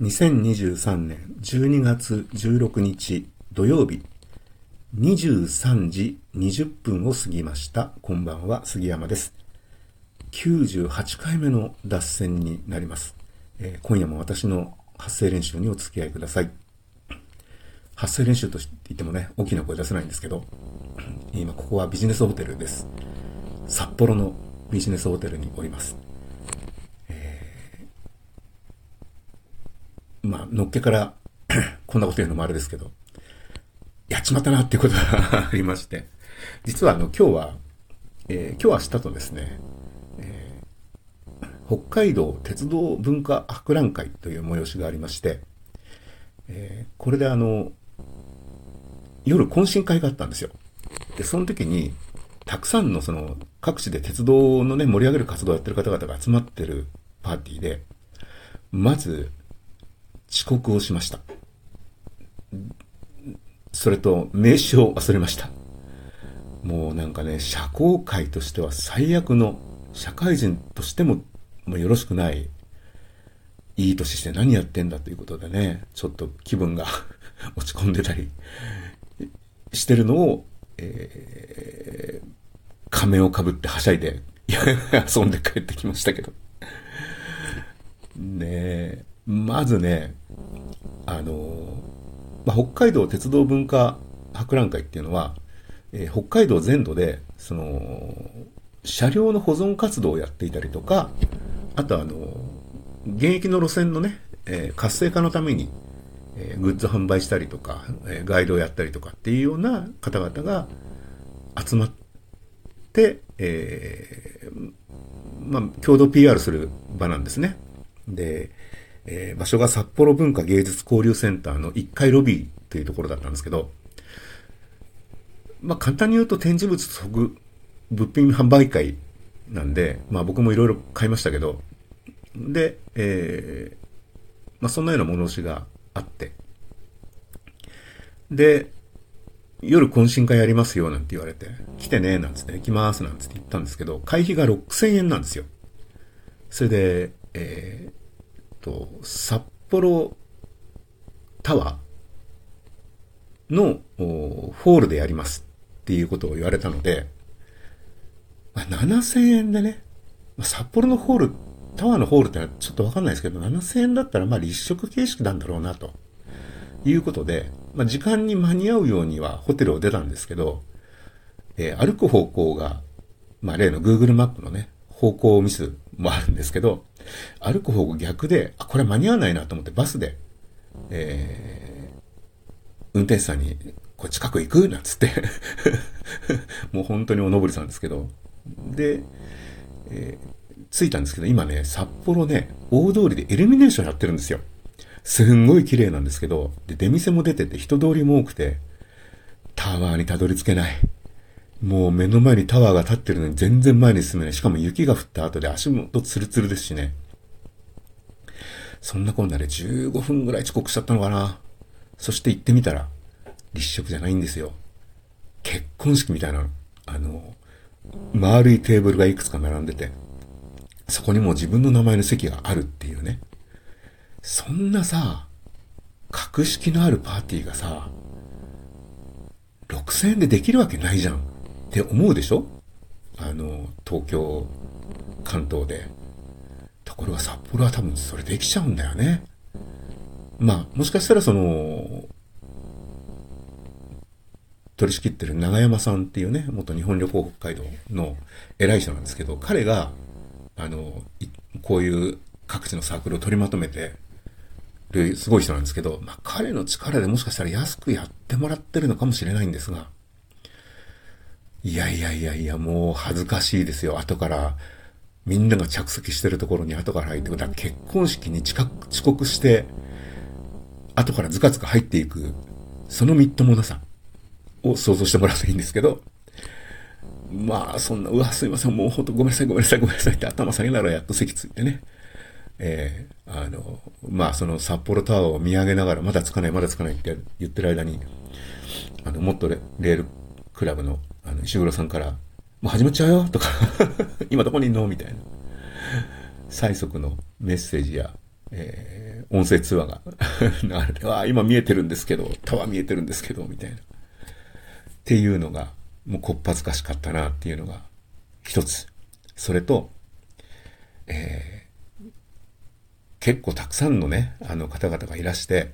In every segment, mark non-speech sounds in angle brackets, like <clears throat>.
2023年12月16日土曜日23時20分を過ぎました。こんばんは、杉山です。98回目の脱線になります。えー今夜も私の発声練習にお付き合いください。発声練習と言ってもね、大きな声出せないんですけど、今ここはビジネスホテルです。札幌のビジネスホテルにおります。まあ、のっけから <clears throat> こんなこと言うのもあれですけど、やっちまったなっていうことがありまして、実はあの、今日は、えー今日明日とですね、えー北海道鉄道文化博覧会という催しがありまして、えーこれであの、夜懇親会があったんですよ。で、その時に、たくさんのその、各地で鉄道のね、盛り上げる活動をやってる方々が集まってるパーティーで、まず、遅刻をしました。それと、名刺を忘れました。もうなんかね、社交界としては最悪の、社会人としても、もうよろしくない、いい年して何やってんだということでね、ちょっと気分が <laughs> 落ち込んでたりしてるのを、えー、仮面をかぶってはしゃいで、遊んで帰ってきましたけど。ねえ、まずね、あの、まあ、北海道鉄道文化博覧会っていうのは、えー北海道全土で、その、車両の保存活動をやっていたりとか、あとあの、現役の路線のね、えー活性化のために、えーグッズ販売したりとか、えガイドをやったりとかっていうような方々が集まって、えーまあ、共同 PR する場なんですね。で、えー場所が札幌文化芸術交流センターの1階ロビーというところだったんですけど、まあ、簡単に言うと展示物即物品販売会なんで、まあ僕もいろいろ買いましたけど、で、えーまあそんなような催しがあって、で、夜懇親会やりますよなんて言われて、来てねなんつって、行きますなんつって言ったんですけど、会費が6000円なんですよ。それで、えーと、札幌タワーのホールでやりますっていうことを言われたので、まあ、7000円でね、まあ札幌のホール、タワーのホールってのはちょっとわかんないですけど、7000円だったらまあ立食形式なんだろうなと。いうことで、まあ、時間に間に合うようにはホテルを出たんですけど、えー歩く方向が、まあ、例の Google マップのね、方向ミスもあるんですけど、歩く方向逆で、あ、これ間に合わないなと思ってバスで、えー運転手さんに、これ近く行くなんつって、<laughs> もう本当におのぼりさんですけど、で、えー着いたんですけど、今ね、札幌ね、大通りでイルミネーションやってるんですよ。すんごい綺麗なんですけど、で、出店も出てて人通りも多くて、タワーにたどり着けない。もう目の前にタワーが立ってるのに全然前に進めない。しかも雪が降った後で足元ツルツルですしね。そんなこんなで15分ぐらい遅刻しちゃったのかな。そして行ってみたら、立食じゃないんですよ。結婚式みたいな、あの、丸いテーブルがいくつか並んでて、そこにもう自分の名前の席があるっていうね。そんなさ、格式のあるパーティーがさ、6000円でできるわけないじゃんって思うでしょ？あの、東京、関東で。ところが札幌は多分それできちゃうんだよね。まあ、もしかしたらその、取り仕切ってる長山さんっていうね、元日本旅行北海道の偉い人なんですけど、彼が、あの、こういう各地のサークルを取りまとめてるすごい人なんですけど、まあ彼の力でもしかしたら安くやってもらってるのかもしれないんですが、いやいやいやいや、もう恥ずかしいですよ。後から、みんなが着席してるところに後から入ってくる。だから結婚式に近く遅刻して、後からズカズカ入っていく、そのみっともなさを想像してもらうといいんですけど、まあ、そんな、うわ、すいません、もうほんとごめんなさい、ごめんなさい、ごめんなさいって頭下げながらやっと席ついてね。えーあの、まあ、その札幌タワーを見上げながら、まだつかない、まだつかないって言ってる間に、あの、もっとレレールクラブの、あの、石黒さんから、もう始まっちゃうよとか、<laughs> 今どこにいんの？みたいな。最速のメッセージや、えー音声通話が <laughs> 流れて、ああ、今見えてるんですけど、タワー見えてるんですけど、みたいな。っていうのが、もうこっぱずかしかったなっていうのが一つ。それと、えー、結構たくさんのね、あの方々がいらして、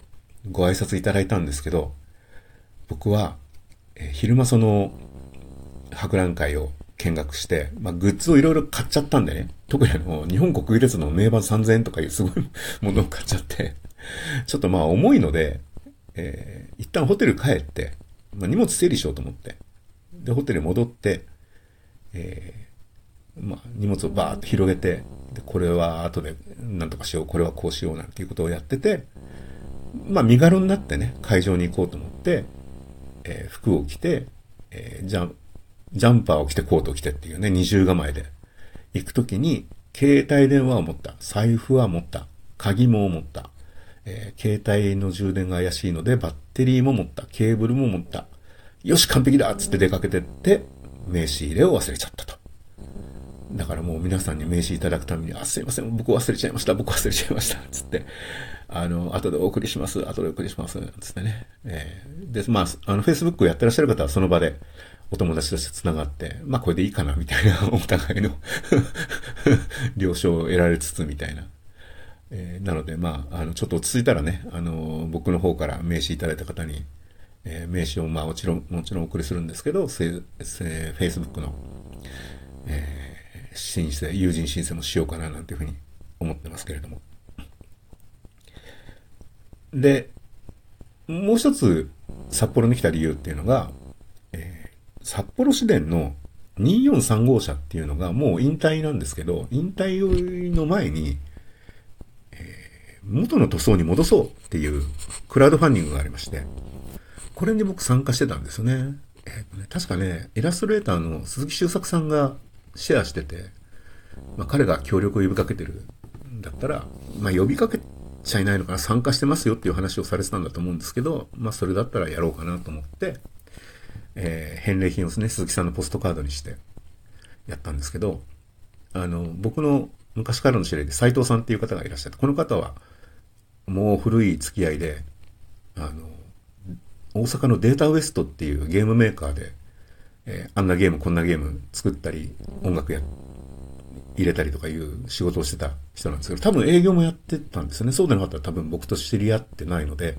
ご挨拶いただいたんですけど、僕は、えー、昼間その、博覧会を見学して、まあ、グッズをいろいろ買っちゃったんでね。特にあの、日本国技列の名盤3000円とかいうすごいものを買っちゃって、ちょっとまあ重いので、えー、一旦ホテル帰って、まあ、荷物整理しようと思って、で、ホテル戻って、えー、まあ、荷物をバーッと広げて、で、これは後で何とかしよう、これはこうしようなんていうことをやってて、まあ、身軽になってね、会場に行こうと思って、えー、服を着て、えー、じゃん、ジャンパーを着てコートを着てっていうね、二重構えで行くときに、携帯電話を持った、財布は持った、鍵も持った、えー、携帯の充電が怪しいのでバッテリーも持った、ケーブルも持った。よし、完璧だっつって出かけてって、名刺入れを忘れちゃったと。だからもう皆さんに名刺いただくために、あ、すいません、僕忘れちゃいました、僕忘れちゃいました、つって、あの、後でお送りします、後でお送りします、つってね。えー、で、まあ、あの、Facebook をやってらっしゃる方はその場で、お友達として繋がって、まあこれでいいかなみたいな、<laughs> お互いの <laughs> 了承を得られつつみたいな。えー、なので、まあ、あの、ちょっと落ち着いたらね、あの、僕の方から名刺いただいた方に、えー、名刺を、まあ、もちろん、もちろんお送りするんですけど、フェイスブックの、えー、申請、友人申請もしようかななんていうふうに思ってますけれども。で、もう一つ、札幌に来た理由っていうのが、札幌市電の243号車っていうのがもう引退なんですけど、引退の前に、えー、元の塗装に戻そうっていうクラウドファンディングがありまして、これに僕参加してたんですよね。えーとね確かね、イラストレーターの鈴木修作さんがシェアしてて、まあ、彼が協力を呼びかけてるんだったら、まあ、呼びかけちゃいないのかな、参加してますよっていう話をされてたんだと思うんですけど、まあ、それだったらやろうかなと思って、えー、返礼品をですね、鈴木さんのポストカードにしてやったんですけど、あの、僕の昔からの知り合いで斉藤さんっていう方がいらっしゃって、この方はもう古い付き合いで、あの、大阪のデータウエストっていうゲームメーカーで、えー、あんなゲームこんなゲーム作ったり、音楽や、入れたりとかいう仕事をしてた人なんですけど、多分営業もやってたんですよね。そうでなかったら多分僕と知り合ってないので、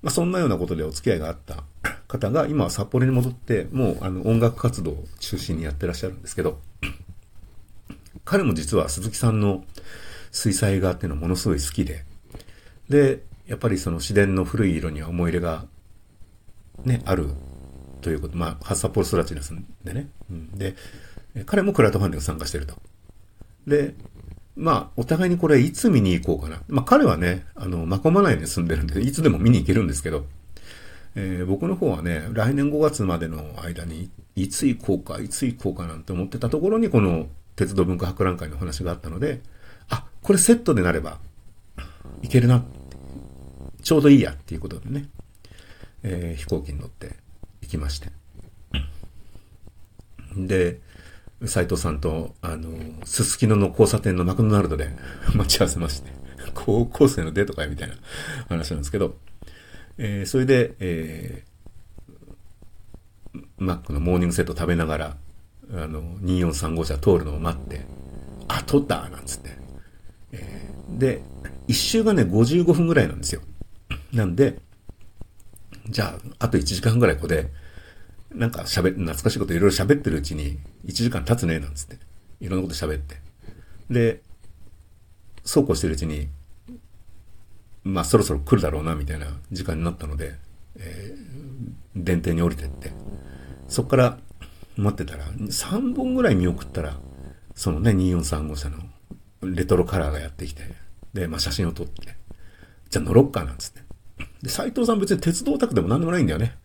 まあ、そんなようなことでお付き合いがあった方が今は札幌に戻って、もうあの音楽活動を中心にやってらっしゃるんですけど、彼も実は鈴木さんの水彩画っていうのはものすごい好きで、で、やっぱりその自然の古い色には思い入れがね、あるということ、まあ、札幌育ちですんでね。うん、で、彼もクラウドファンディング参加してると。で、まあ、お互いにこれいつ見に行こうかな。まあ、彼はね、あの、まこまないに住んでるんで、いつでも見に行けるんですけど、えー、僕の方はね、来年5月までの間に、いつ行こうか、いつ行こうかなんて思ってたところに、この鉄道文化博覧会の話があったので、あ、これセットでなれば、いけるな。ちょうどいいやっていうことでね、えー、飛行機に乗って行きまして。で、斉藤さんと、あの、すすきのの交差点のマクドナルドで待ち合わせまして、高校生のデートかいみたいな話なんですけど、えー、それで、えー、マックのモーニングセット食べながら、あの、243号車通るのを待って、あ、通ったなんつって。えー、で、一周がね、55分ぐらいなんですよ。なんで、じゃあ、あと1時間ぐらいここで、なんか喋、懐かしいこといろいろ喋ってるうちに、1時間経つね、なんつって。いろんなこと喋って。で、そうこうしてるうちに、まあそろそろ来るだろうな、みたいな時間になったので、えー、電停に降りてって、そっから待ってたら、3本ぐらい見送ったら、そのね、243号車のレトロカラーがやってきて、で、まあ写真を撮って、じゃあ乗ろっか、なんつって。で、斎藤さん別に鉄道オタクでも何でもないんだよね。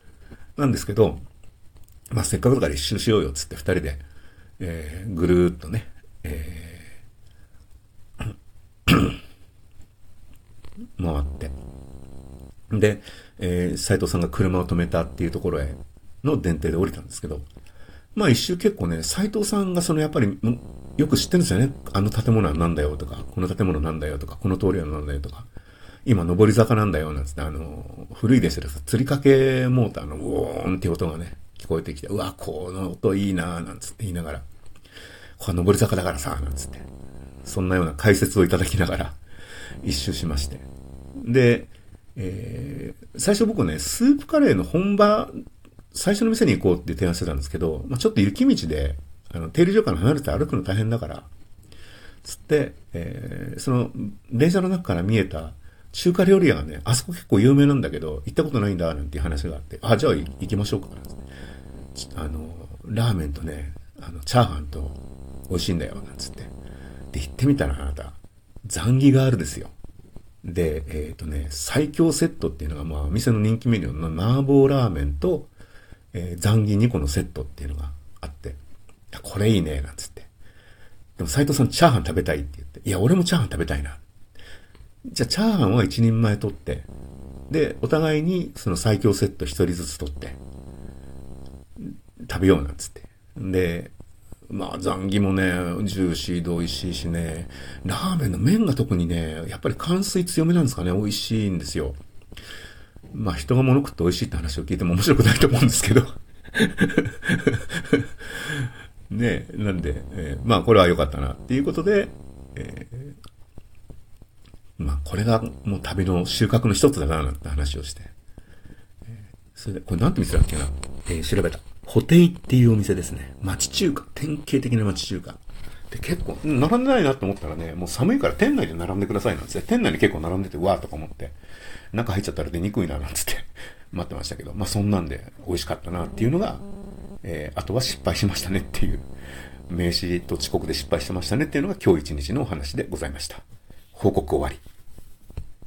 なんですけど、まあ、せっかくだから一周しようよっ、つって二人で、えー、ぐるーっとね、えー、回って。で、えー、斉藤さんが車を止めたっていうところへの電停で降りたんですけど、まあ一周結構ね、斉藤さんがそのやっぱり、よく知ってるんですよね。あの建物は何だよとか、この建物なんだよとか、この通りは何だよとか。今上り坂なんだよ、なんつって、あの、古いですけど、釣りかけモーターのウォーンって音がね、聞こえてきて、うわ、この音いいななんつって言いながら、これ上り坂だからさ、なんつって、そんなような解説をいただきながら、一周しまして。で、えー、最初僕ね、スープカレーの本場、最初の店に行こうって提案してたんですけど、まあ、ちょっと雪道で、あの、停留所から離れて歩くの大変だから、つって、えー、その、電車の中から見えた中華料理屋がね、あそこ結構有名なんだけど、行ったことないんだ、なんていう話があって、あ、じゃあ行きましょうか、あの、ラーメンとね、あの、チャーハンと美味しいんだよ、なんつって。で、行ってみたらあなた、ザンギガールですよ。で、えっ、ー、とね、最強セットっていうのが、まあ、店の人気メニューの麻婆ラーメンと、えー、ザンギ2個のセットっていうのがあって、これいいね、なんつって。でも斎藤さんチャーハン食べたいって言って、いや、俺もチャーハン食べたいな。じゃあ、チャーハンは一人前取って、で、お互いにその最強セット一人ずつ取って、食べようなんつって。で、まあ、残儀もね、ジューシーで美味しいしね、ラーメンの麺が特にね、やっぱり乾水強めなんですかね、美味しいんですよ。まあ、人が物食って美味しいって話を聞いても面白くないと思うんですけど。<laughs> ねなんで、えー、まあ、これは良かったなっていうことで、えー、まあ、これがもう旅の収穫の一つだな、なんて話をして。え、それで、これなんて店だっけな、え、調べた。ホテイっていうお店ですね。町中華。典型的な町中華。で、結構、並んでないなと思ったらね、もう寒いから店内で並んでくださいなんつって、店内に結構並んでて、わーとか思って、中入っちゃったら出にくいななんつって <laughs> 待ってましたけど、まあそんなんで美味しかったなっていうのが、えー、あとは失敗しましたねっていう、名刺と遅刻で失敗してましたねっていうのが今日一日のお話でございました。報告終わり。